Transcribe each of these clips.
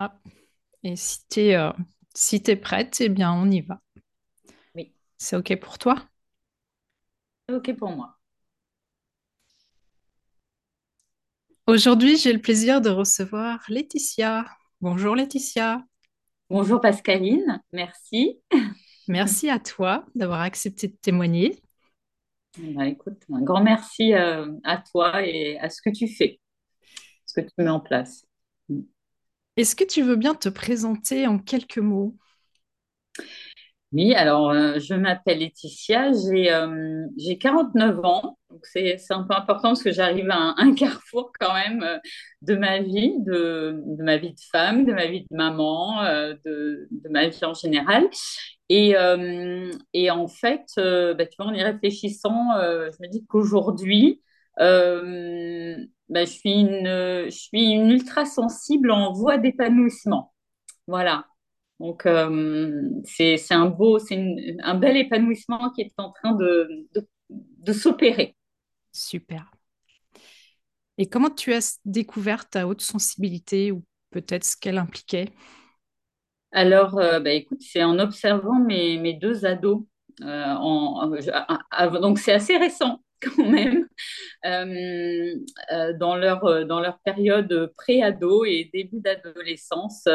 Ah, et si tu es, si t'es prête, eh bien, on y va. Oui, C'est OK pour toi? c'est OK pour moi. Aujourd'hui, j'ai le plaisir de recevoir Laetitia. Bonjour Laetitia. Bonjour Pascaline, merci. Merci à toi d'avoir accepté de témoigner. Bah, écoute, un grand merci euh, à toi et à ce que tu fais, ce que tu mets en place. Est-ce que tu veux bien te présenter en quelques mots? Oui, alors euh, je m'appelle Laetitia, j'ai euh, j'ai 49 ans, donc c'est un peu important parce que j'arrive à un, carrefour quand même euh, de ma vie, de, de ma vie de femme, de ma vie de maman, euh, de, de ma vie en général. Et, et en fait, bah, tu vois, en y réfléchissant, je me dis qu'aujourd'hui, euh, bah, je suis une, je suis une ultra sensible en voie d'épanouissement. Voilà. Donc, euh, c'est, un beau, c'est un bel épanouissement qui est en train de, de, de s'opérer. Super. Et comment tu as découvert ta haute sensibilité ou peut-être ce qu'elle impliquait? Alors, euh, bah, écoute, c'est en observant mes, mes deux ados. euh, en, en- donc, c'est assez récent quand même, euh, euh, dans leur, euh, dans leur période pré-ado et début d'adolescence.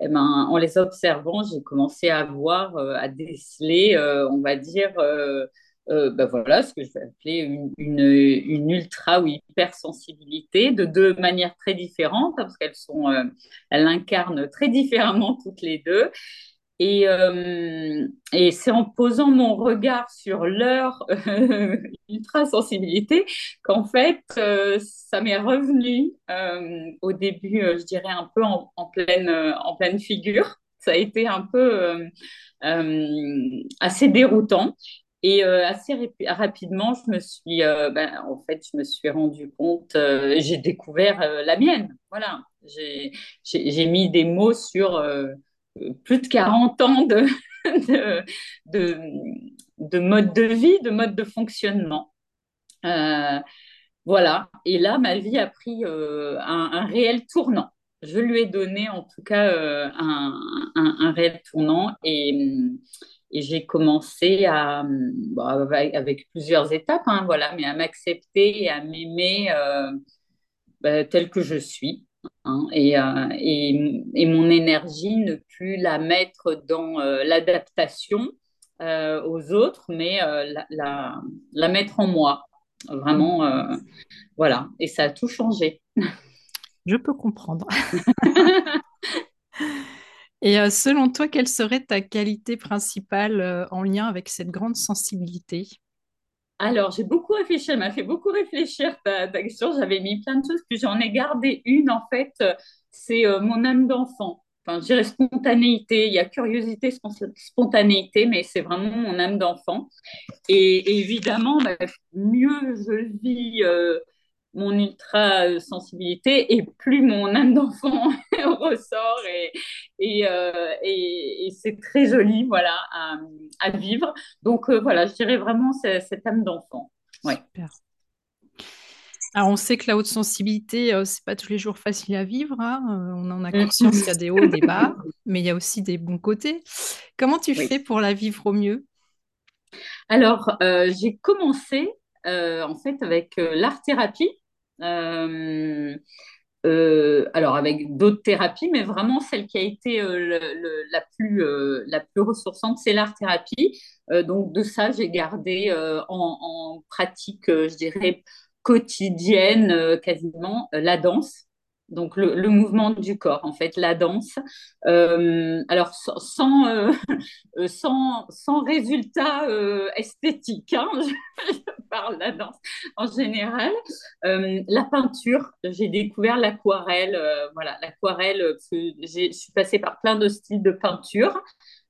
eh ben, en les observant, j'ai commencé à voir, à déceler, on va dire, ben voilà, ce que je vais appeler une, une, ultra ou hypersensibilité de deux manières très différentes, hein, parce qu'elles incarnent très différemment toutes les deux. Et, euh, et c'est en posant mon regard sur leur euh, ultra-sensibilité qu'en fait, euh, ça m'est revenu au début, je dirais, un peu en, pleine, en pleine figure. Ça a été un peu assez déroutant. Et assez rap- rapidement, je me suis, ben, en fait, je me suis rendu compte, j'ai découvert la mienne. Voilà, j'ai, mis des mots sur plus de 40 ans de, de, de, de mode de vie, de mode de fonctionnement. Euh, voilà. Et là, ma vie a pris euh, un, réel tournant. Je lui ai donné en tout cas euh, un, un, réel tournant et, j'ai commencé à, bon, avec, plusieurs étapes, hein, voilà, mais à m'accepter et à m'aimer bah, telle que je suis. Hein, et, euh, et, et mon énergie, ne plus la mettre dans euh, l'adaptation euh, aux autres, mais la, la, la mettre en moi. Vraiment, voilà. Et ça a tout changé. Je peux comprendre. Et selon toi, quelle serait ta qualité principale en lien avec cette grande sensibilité? Alors, j'ai beaucoup réfléchi, elle m'a fait beaucoup réfléchir ta, question. J'avais mis plein de choses, puis j'en ai gardé une, en fait, c'est euh, mon âme d'enfant. Enfin, je dirais spontanéité, il y a curiosité, spon- spontanéité, mais c'est vraiment mon âme d'enfant. Et, et évidemment, bah, mieux je vis euh, mon ultra-sensibilité et plus mon âme d'enfant ressort et, et, euh, et, et c'est très joli voilà, à, à vivre. Donc euh, voilà, je dirais vraiment cette âme d'enfant. Ouais. Super. Alors, on sait que la haute sensibilité, euh, c'est pas tous les jours facile à vivre, hein. Euh, on en a conscience, il y a des hauts, des bas, mais il y a aussi des bons côtés. Comment tu Oui. fais pour la vivre au mieux? Alors, euh, j'ai commencé en fait avec euh, l'art-thérapie. Euh, euh, alors avec d'autres thérapies, mais vraiment celle qui a été euh, la plus la plus ressourçante, c'est l'art-thérapie. Euh, donc de ça, j'ai gardé en, en pratique, je dirais quotidienne, quasiment la danse. Donc le, mouvement du corps, en fait, la danse. Euh, alors sans, sans, euh, euh, résultat esthétique, hein, je, parle de la danse en général. La peinture, j'ai découvert l'aquarelle. voilà, l'aquarelle, je suis passée par plein de styles de peinture,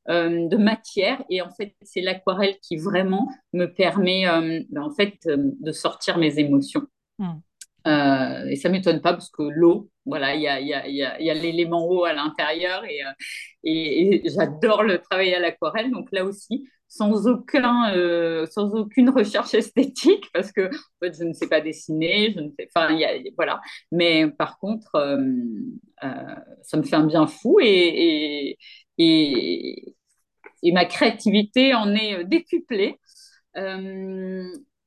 de matière, et en fait, c'est l'aquarelle qui vraiment me permet, ben, en fait, de sortir mes émotions. Hmm. Euh, et ça m'étonne pas parce que l'eau, voilà, il y a, y a, y a, l'élément eau à l'intérieur et, euh, et, et j'adore le travail à l'aquarelle. Donc là aussi, sans aucun, euh, sans aucune recherche esthétique parce que en fait, je ne sais pas dessiner, je ne sais, voilà. Mais par contre, ça me fait un bien fou et, et, et, et ma créativité en est décuplée.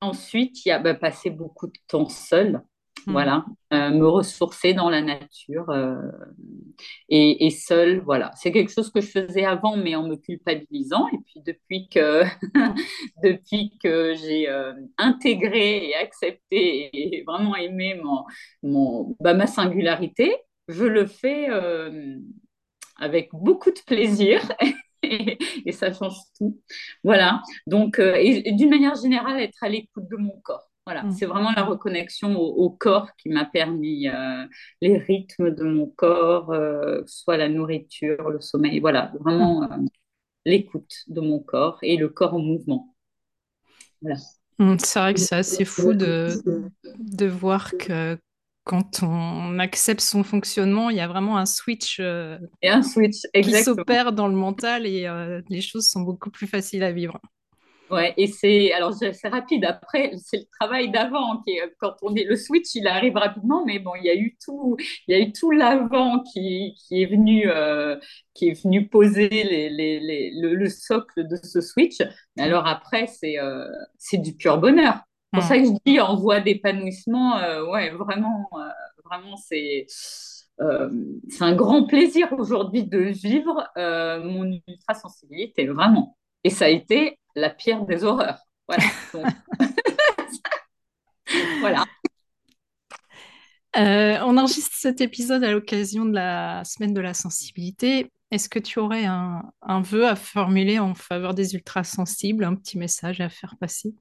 ensuite, il y a bah, passé beaucoup de temps seul. Mm. Voilà, euh, me ressourcer dans la nature euh, et, et seule, voilà. C'est quelque chose que je faisais avant, mais en me culpabilisant. Et puis depuis que, j'ai euh, intégré et accepté et vraiment aimé mon, bah, ma singularité, je le fais avec beaucoup de plaisir. et, ça change tout. Voilà. Donc, d'une manière générale, être à l'écoute de mon corps. Voilà, mm. c'est vraiment la reconnexion au, corps qui m'a permis euh, les rythmes de mon corps, euh, soit la nourriture, le sommeil, voilà, vraiment mm. euh, l'écoute de mon corps et le corps en mouvement. Voilà. Mm, c'est vrai que c'est assez fou de, de voir que quand on accepte son fonctionnement, il y a vraiment un switch, et un switch qui s'opère dans le mental et les choses sont beaucoup plus faciles à vivre. Ouais, et c'est alors c'est rapide. Après, c'est le travail d'avant qui quand on est le switch, il arrive rapidement, mais bon, il y a eu tout, il y a eu tout l'avant qui, qui est venu euh, qui est venu poser les, les, les, le, socle de ce switch. Alors après, c'est euh, c'est du pur bonheur. C'est pour ça que je dis en voie d'épanouissement, euh, ouais, vraiment, vraiment, c'est c'est un grand plaisir aujourd'hui de vivre mon ultra-sensibilité, vraiment. Et ça a été la pire des horreurs. Voilà. voilà. Euh, on enregistre cet épisode à l'occasion de la semaine de la sensibilité. Est-ce que tu aurais un, vœu à formuler en faveur des ultrasensibles, un petit message à faire passer?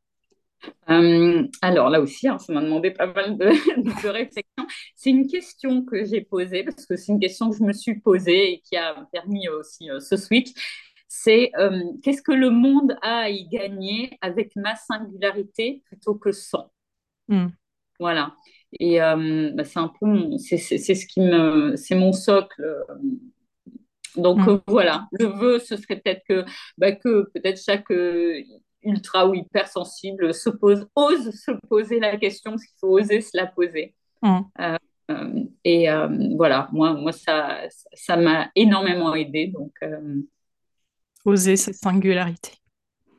Euh, alors là aussi, hein, ça m'a demandé pas mal de, de réflexion. C'est une question que j'ai posée parce que c'est une question que je me suis posée et qui a permis aussi euh, ce switch c'est euh, qu'est-ce que le monde a à y gagner avec ma singularité plutôt que sans. Hmm. Voilà. Et euh, bah, c'est un peu c'est, ce qui me, c'est mon socle. Donc hmm. euh, voilà, le vœu, ce serait peut-être que, bah, que peut-être chaque ultra ou hypersensible se pose, ose se poser la question, parce qu'il faut oser se la poser. Hmm. et voilà, moi, moi ça, ça m'a énormément aidé. Donc, Oser sa singularité.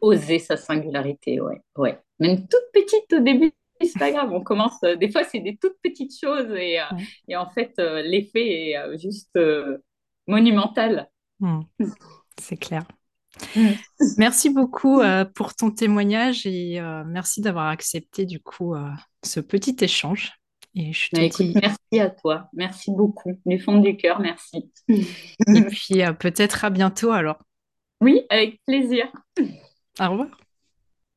Oser sa singularité, ouais. ouais. Même toute petite au début, c'est pas grave. On commence, euh, des fois, c'est des toutes petites choses et, euh, et en fait, euh, l'effet est juste monumental. Hmm. C'est clair. Merci beaucoup pour ton témoignage et merci d'avoir accepté du coup ce petit échange. Et je te bah, dis... Merci à toi, merci beaucoup, du fond du cœur, merci. et puis peut-être à bientôt alors. Oui, avec plaisir. Au revoir.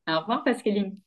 Au revoir, Pascaline.